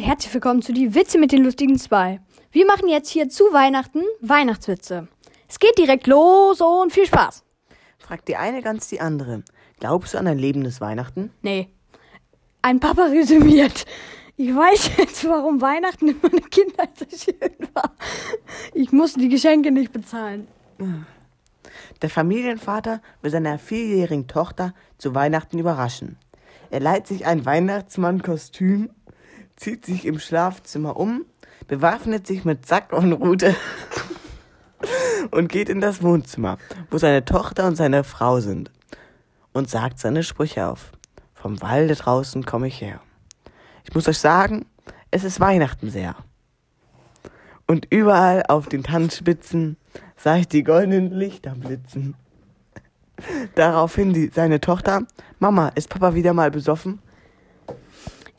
und herzlich willkommen zu die Witze mit den lustigen zwei. Wir machen jetzt hier zu Weihnachten Weihnachtswitze. Es geht direkt los und viel Spaß. Fragt die eine ganz die andere. Glaubst du an ein lebendes Weihnachten? Nee. Ein Papa resümiert. Ich weiß jetzt, warum Weihnachten in meiner Kindheit so schön war. Ich musste die Geschenke nicht bezahlen. Der Familienvater will seiner vierjährigen Tochter zu Weihnachten überraschen. Er leiht sich ein Weihnachtsmannkostüm, zieht sich im Schlafzimmer um, bewaffnet sich mit Sack und Rute und geht in das Wohnzimmer, wo seine Tochter und seine Frau sind und sagt seine Sprüche auf. Vom Walde draußen komme ich her. Ich muss euch sagen, es ist Weihnachten sehr. Und überall auf den Tanzspitzen sah ich die goldenen Lichter blitzen. Daraufhin die, seine Tochter, Mama, ist Papa wieder mal besoffen?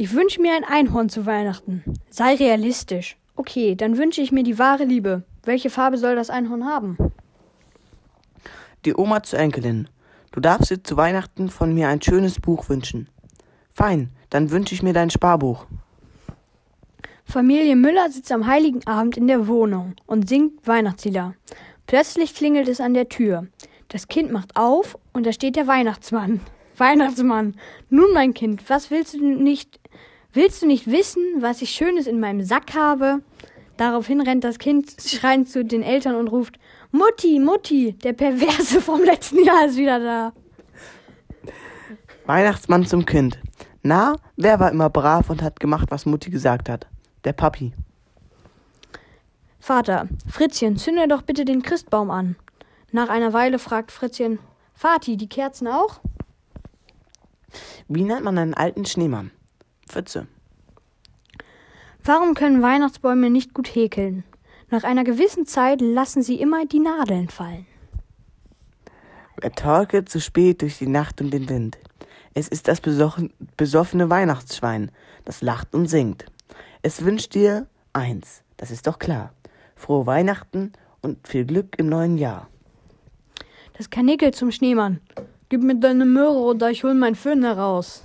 Ich wünsche mir ein Einhorn zu Weihnachten. Sei realistisch. Okay, dann wünsche ich mir die wahre Liebe. Welche Farbe soll das Einhorn haben? Die Oma zur Enkelin. Du darfst dir zu Weihnachten von mir ein schönes Buch wünschen. Fein, dann wünsche ich mir dein Sparbuch. Familie Müller sitzt am heiligen Abend in der Wohnung und singt Weihnachtslieder. Plötzlich klingelt es an der Tür. Das Kind macht auf und da steht der Weihnachtsmann. Weihnachtsmann, nun mein Kind, was willst du nicht, willst du nicht wissen, was ich Schönes in meinem Sack habe? Daraufhin rennt das Kind schreiend zu den Eltern und ruft, Mutti, Mutti, der Perverse vom letzten Jahr ist wieder da. Weihnachtsmann zum Kind. Na, wer war immer brav und hat gemacht, was Mutti gesagt hat? Der Papi. Vater, Fritzchen, zünde doch bitte den Christbaum an. Nach einer Weile fragt Fritzchen, Vati, die Kerzen auch? Wie nennt man einen alten Schneemann? Pfütze. Warum können Weihnachtsbäume nicht gut häkeln? Nach einer gewissen Zeit lassen sie immer die Nadeln fallen. Er torkelt zu spät durch die Nacht und den Wind. Es ist das besoffene Weihnachtsschwein, das lacht und singt. Es wünscht dir eins, das ist doch klar. Frohe Weihnachten und viel Glück im neuen Jahr. Das Kanickel zum Schneemann. Gib mir deine Möhre oder ich hol mein Föhn heraus.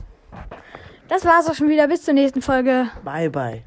Das war's auch schon wieder. Bis zur nächsten Folge. Bye, bye.